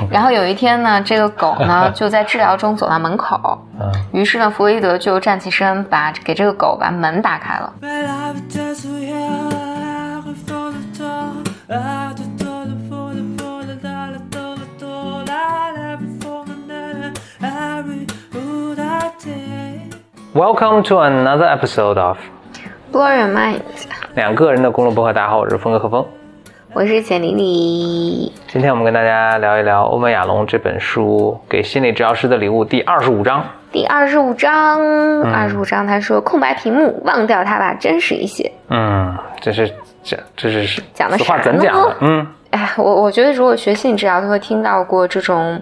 然后有一天呢，这个狗呢 就在治疗中走到门口，于是呢，弗洛伊德就站起身，把给这个狗把门打开了。Welcome to another episode of Blow Your Mind，两个人的公路博客。大家好，我是峰哥何峰。我是简丽丽。今天我们跟大家聊一聊欧文亚龙这本书《给心理治疗师的礼物》第二十五章。第二十五章，二十五章他说空白屏幕，忘掉它吧，真实一些。嗯，这是这这是讲的此话怎讲的？嗯哎，我我觉得如果学心理治疗，都会听到过这种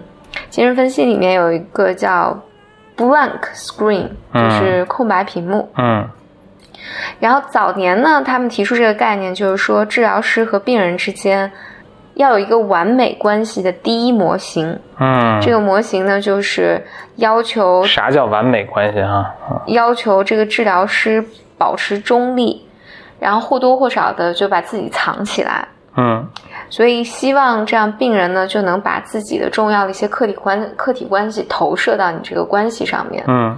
精神分析里面有一个叫 blank screen，就是空白屏幕。嗯然后早年呢，他们提出这个概念，就是说治疗师和病人之间要有一个完美关系的第一模型。嗯，这个模型呢，就是要求啥叫完美关系啊？嗯要求这个治疗师保持中立，然后或多或少的就把自己藏起来。嗯所以希望这样病人呢就能把自己的重要的一些客体关客体关系投射到你这个关系上面，嗯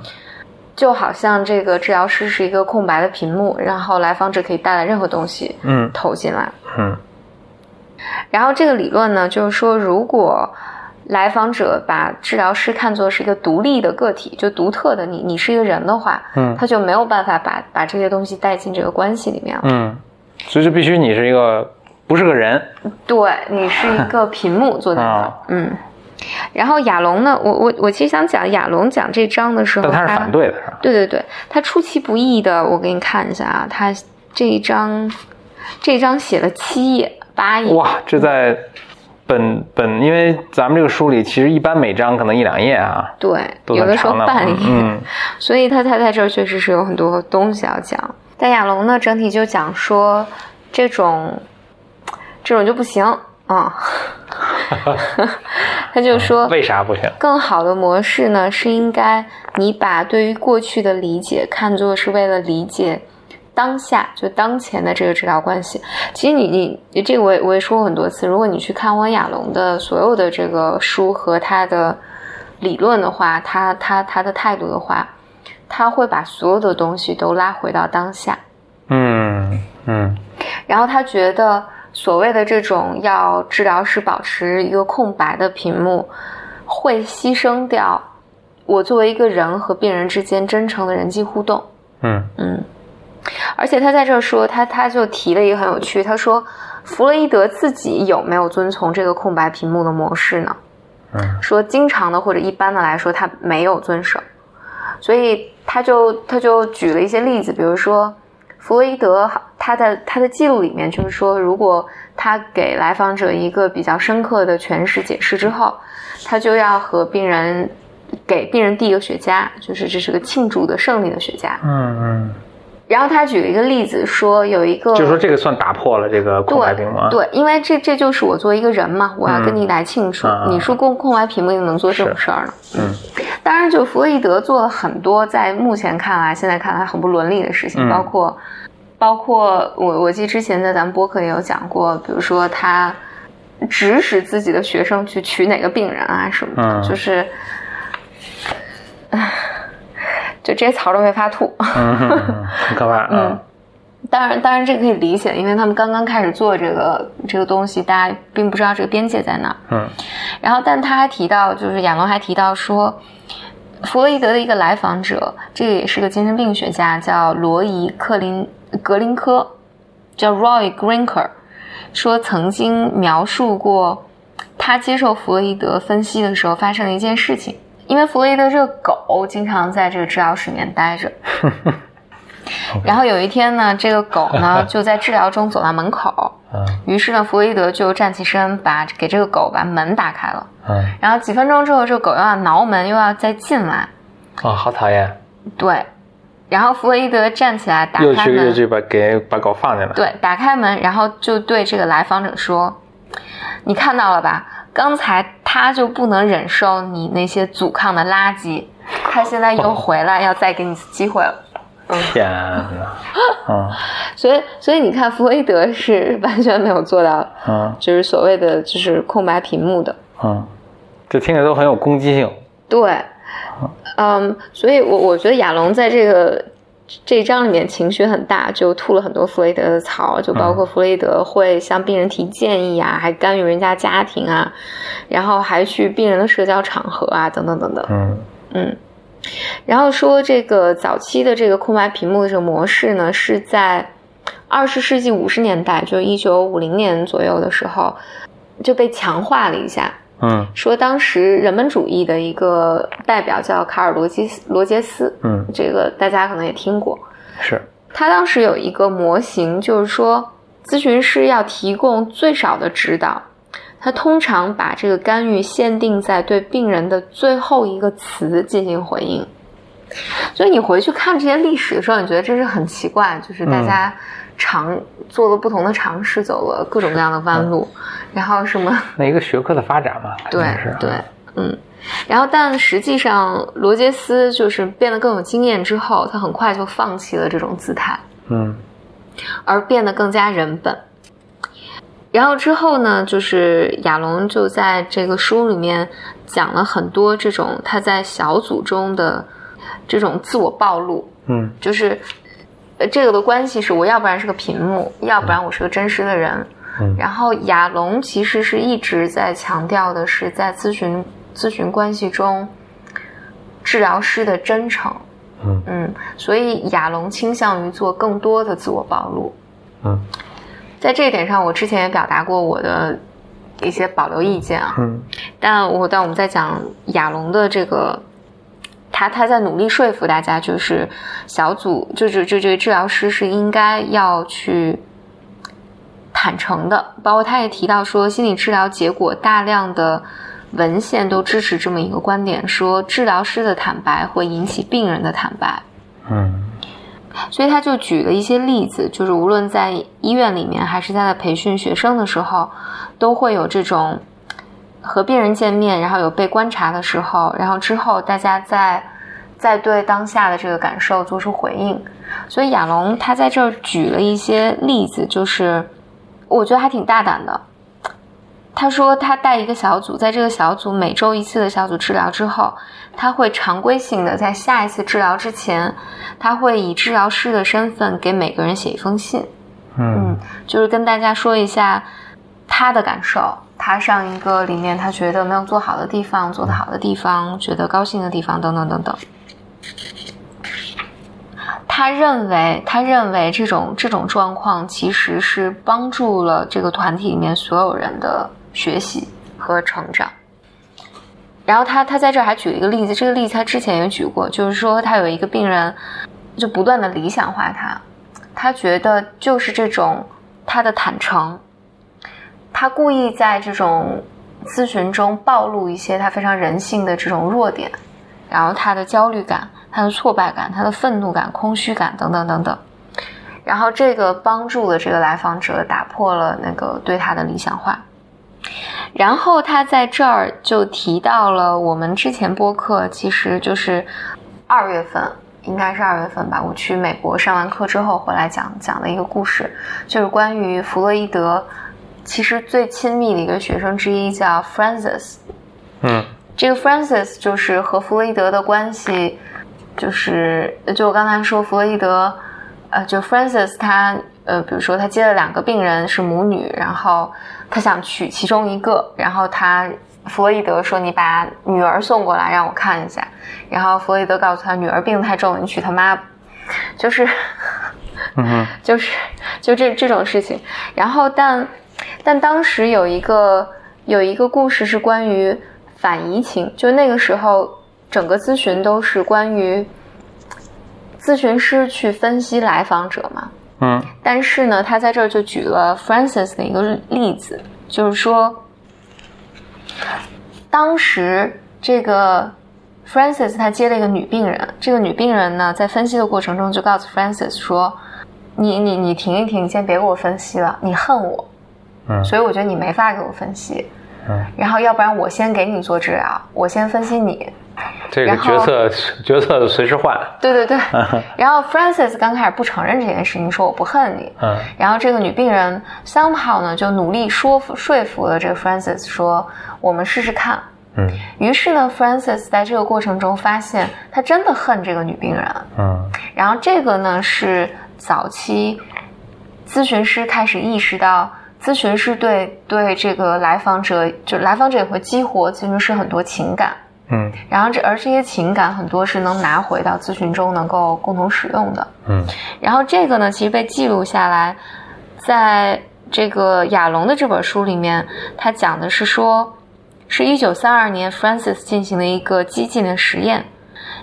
就好像这个治疗师是一个空白的屏幕，然后来访者可以带来任何东西嗯。投进来。嗯。然后这个理论呢，就是说如果来访者把治疗师看作是一个独立的个体，就独特的你，你是一个人的话，嗯。他就没有办法把把这些东西带进这个关系里面了。嗯，所以就必须你是一个不是个人。对你是一个屏幕坐在那嗯。然后亚龙呢，我我我其实想讲亚龙讲这章的时候，但他是反对的，是吧？对对对，他出其不意的，我给你看一下啊，他这一章这一章写了七页八页，哇，这在本本，因为咱们这个书里其实一般每章可能一两页啊，对，有的时候半页，嗯 所以他他在这儿确实是有很多东西要讲。但亚龙呢，整体就讲说这种这种就不行啊，他就说为啥不行？更好的模式呢，是应该你把对于过去的理解看作是为了理解当下，就当前的这个治疗关系。其实你你你这个我也我也说过很多次，如果你去看汪亚龙的所有的这个书和他的理论的话，他他他的态度的话，他会把所有的东西都拉回到当下。嗯嗯然后他觉得所谓的这种要治疗师保持一个空白的屏幕，会牺牲掉我作为一个人和病人之间真诚的人际互动。嗯嗯，而且他在这儿说，他他就提了一个很有趣，他说弗洛伊德自己有没有遵从这个空白屏幕的模式呢？嗯说经常的或者一般的来说，他没有遵守，所以他就他就举了一些例子，比如说弗洛伊德他的他的记录里面就是说，如果他给来访者一个比较深刻的诠释解释之后，他就要和病人给病人递一个雪茄，就是这是个庆祝的胜利的雪茄。嗯嗯，然后他举了一个例子，说有一个就说这个算打破了这个空白屏幕啊。对，因为这这就是我作为一个人嘛，我要跟你来庆祝。嗯你说空空白屏幕能做这种事儿呢？嗯当然，就弗洛伊德做了很多在目前看来、现在看来很不伦理的事情，嗯包括包括我我记得之前在咱们播客也有讲过，比如说他指使自己的学生去娶哪个病人啊什么的，嗯就是，唉就这些槽都会发吐。很可怕。嗯当然，当然这个可以理解，因为他们刚刚开始做这个这个东西，大家并不知道这个边界在哪儿。嗯然后，但他还提到，就是亚龙还提到说，弗洛伊德的一个来访者，这个也是个精神病学家，叫罗伊·克林格林科，叫 Roy Grinker，说曾经描述过他接受弗洛伊德分析的时候发生的一件事情。因为弗洛伊德这个狗经常在这个治疗室里面待着，然后有一天呢，这个狗呢 就在治疗中走到门口，嗯于是呢，弗洛伊德就站起身，把给这个狗把门打开了。嗯，然后几分钟之后，这个狗又要挠门，又要再进来。哦，好讨厌，对，然后弗洛伊德站起来打开门，去又去把给把狗放进来。对，打开门，然后就对这个来访者说：“你看到了吧？刚才他就不能忍受你那些阻抗的垃圾，他现在又回来，要再给你一次机会了。”天哪，嗯 所以，所以你看，弗洛伊德是完全没有做到，嗯就是所谓的就是空白屏幕的。嗯这听着都很有攻击性。对，嗯，所以我我觉得亚龙在这个这一章里面情绪很大，就吐了很多弗雷德的槽，就包括弗雷德会向病人提建议啊，还干预人家家庭啊，然后还去病人的社交场合啊，等等等等。嗯嗯，然后说这个早期的这个空白屏幕的这个模式呢，是在二十世纪五十年代，就一九五零年左右的时候就被强化了一下。嗯说当时人本主义的一个代表叫卡尔罗基斯罗杰斯，嗯，这个大家可能也听过。是，他当时有一个模型，就是说咨询师要提供最少的指导，他通常把这个干预限定在对病人的最后一个词进行回应。所以你回去看这些历史的时候，你觉得这是很奇怪，就是大家尝、做了不同的尝试，走了各种各样的弯路，然后什么 每一个学科的发展嘛，对是。对，嗯。然后，但实际上，罗杰斯就是变得更有经验之后，他很快就放弃了这种姿态。嗯而变得更加人本。然后之后呢，就是亚龙就在这个书里面讲了很多这种他在小组中的这种自我暴露，嗯就是呃这个的关系是我要不然是个屏幕，要不然我是个真实的人。嗯然后亚龙其实是一直在强调的是在咨询咨询关系中，治疗师的真诚。嗯嗯，所以亚龙倾向于做更多的自我暴露。嗯在这一点上，我之前也表达过我的一些保留意见啊。嗯但我但我们在讲亚龙的这个，他他在努力说服大家，就是小组就就就这个治疗师是应该要去坦诚的，包括他也提到说，心理治疗结果大量的文献都支持这么一个观点，说治疗师的坦白会引起病人的坦白。嗯所以他就举了一些例子，就是无论在医院里面，还是他在培训学生的时候，都会有这种和病人见面，然后有被观察的时候，然后之后大家再再对当下的这个感受做出回应。所以亚龙他在这儿举了一些例子，就是我觉得还挺大胆的。他说他带一个小组，在这个小组每周一次的小组治疗之后，他会常规性的在下一次治疗之前，他会以治疗师的身份给每个人写一封信，嗯就是跟大家说一下他的感受，他上一个里面他觉得没有做好的地方，做得好的地方，觉得高兴的地方等等等等。他认为，他认为这种这种状况其实是帮助了这个团体里面所有人的学习和成长。然后他他在这还举了一个例子，这个例子他之前也举过，就是说他有一个病人就不断的理想化他，他觉得就是这种他的坦诚，他故意在这种咨询中暴露一些他非常人性的这种弱点，然后他的焦虑感、他的挫败感、他的愤怒感、空虚感等等等等。然后这个帮助了这个来访者打破了那个对他的理想化。然后他在这儿就提到了我们之前播客，其实就是二月份，应该是二月份吧。我去美国上完课之后回来讲讲的一个故事，就是关于弗洛伊德其实最亲密的一个学生之一叫 Francis。嗯这个 Francis 就是和弗洛伊德的关系，就是就我刚才说弗洛伊德，呃，就 Francis 他呃，比如说他接了两个病人是母女，然后他想娶其中一个，然后他弗洛伊德说你把女儿送过来让我看一下，然后弗洛伊德告诉他女儿病太重，你娶他妈，就是嗯哼就是就这这种事情。然后但但当时有一个有一个故事是关于反移情，就那个时候整个咨询都是关于咨询师去分析来访者嘛。嗯但是呢，他在这儿就举了 Francis 的一个例子，就是说，当时这个 Francis 他接了一个女病人，这个女病人呢，在分析的过程中就告诉 Francis 说：“你你你停一停，你先别给我分析了，你恨我，嗯所以我觉得你没法给我分析。嗯，然后要不然我先给你做治疗，我先分析你。这个角色 角色随时换。对对对。然后 Francis 刚开始不承认这件事情，说我不恨你。嗯然后这个女病人 somehow 呢就努力说服说服了这个 Francis 说，我们试试看，嗯于是呢，Francis 在这个过程中发现，他真的恨这个女病人。嗯然后这个呢是早期咨询师开始意识到，咨询师对对这个来访者，就来访者也会激活咨询师很多情感。嗯然后这而这些情感很多是能拿回到咨询中能够共同使用的。嗯然后这个呢，其实被记录下来，在这个亚龙的这本书里面，他讲的是说，是一九三二年 Francis 进行了一个激进的实验，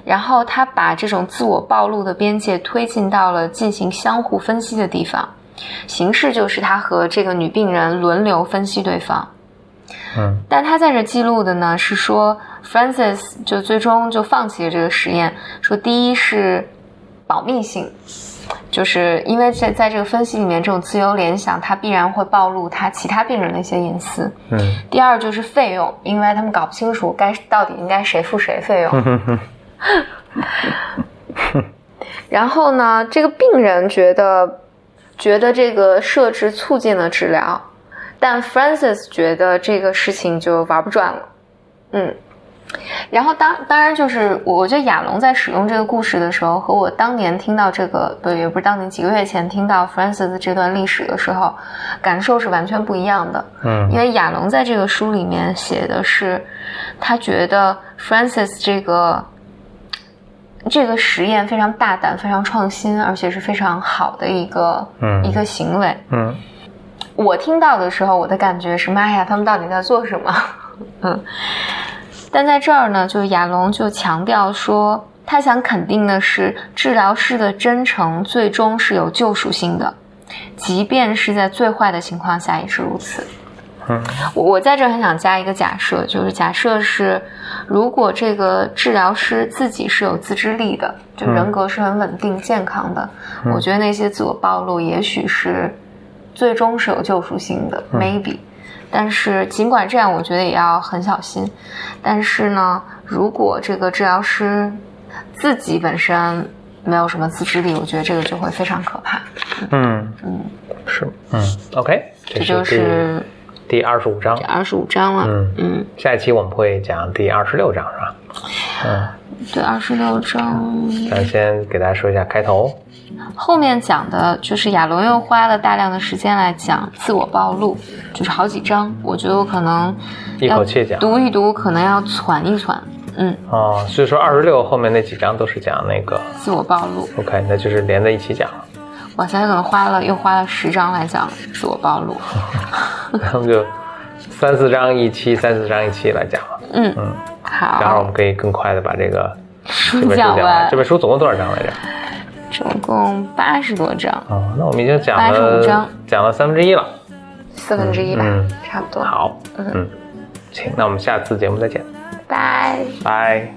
然后他把这种自我暴露的边界推进到了进行相互分析的地方，形式就是他和这个女病人轮流分析对方。嗯但他在这记录的呢是说，Francis 就最终就放弃了这个实验，说第一是保密性，就是因为在在这个分析里面，这种自由联想，它必然会暴露他其他病人的一些隐私。嗯第二就是费用，因为他们搞不清楚该到底应该谁付谁费用。然后呢，这个病人觉得觉得这个设置促进了治疗，但 Francis 觉得这个事情就玩不转了。嗯，然后当当然就是我我觉得亚龙在使用这个故事的时候，和我当年听到这个不也不是当年几个月前听到 Francis 这段历史的时候，感受是完全不一样的。嗯因为亚龙在这个书里面写的是，他觉得 Francis 这个这个实验非常大胆、非常创新，而且是非常好的一个、嗯一个行为。嗯我听到的时候，我的感觉是：妈呀，他们到底在做什么？嗯，但在这儿呢，就亚龙就强调说，他想肯定的是，治疗师的真诚最终是有救赎性的，即便是在最坏的情况下也是如此。嗯。我我在这很想加一个假设，就是假设是，如果这个治疗师自己是有自制力的，就人格是很稳定健康的，我觉得那些自我暴露也许是最终是有救赎性的、m a y b e 但是尽管这样，我觉得也要很小心。但是呢，如果这个治疗师自己本身没有什么自制力，我觉得这个就会非常可怕。嗯。嗯，是嗯。OK，这就是第第二十五章这。二十五章了。嗯嗯，下一期我们会讲第二十六章是吧？嗯，对，二十六章。咱先给大家说一下开头。后面讲的就是亚龙又花了大量的时间来讲自我暴露，就是好几章，我觉得我可能一口气讲读一读，可能要攒一攒，嗯，哦，所以说二十六后面那几章都是讲那个自我暴露。OK，那就是连在一起讲了。哇塞，可能花了又花了十章来讲自我暴露，那么就三四章一期，三四章一期来讲了。嗯，嗯，然后我，们可以更快的把这个这书本书讲完。这，本书总共多少章来着？总共八十多章，哦，那我们已经讲85章了讲了三分之一了。四分之一吧，嗯差不多。，好，嗯，行，那我们下次节目再见，拜。拜。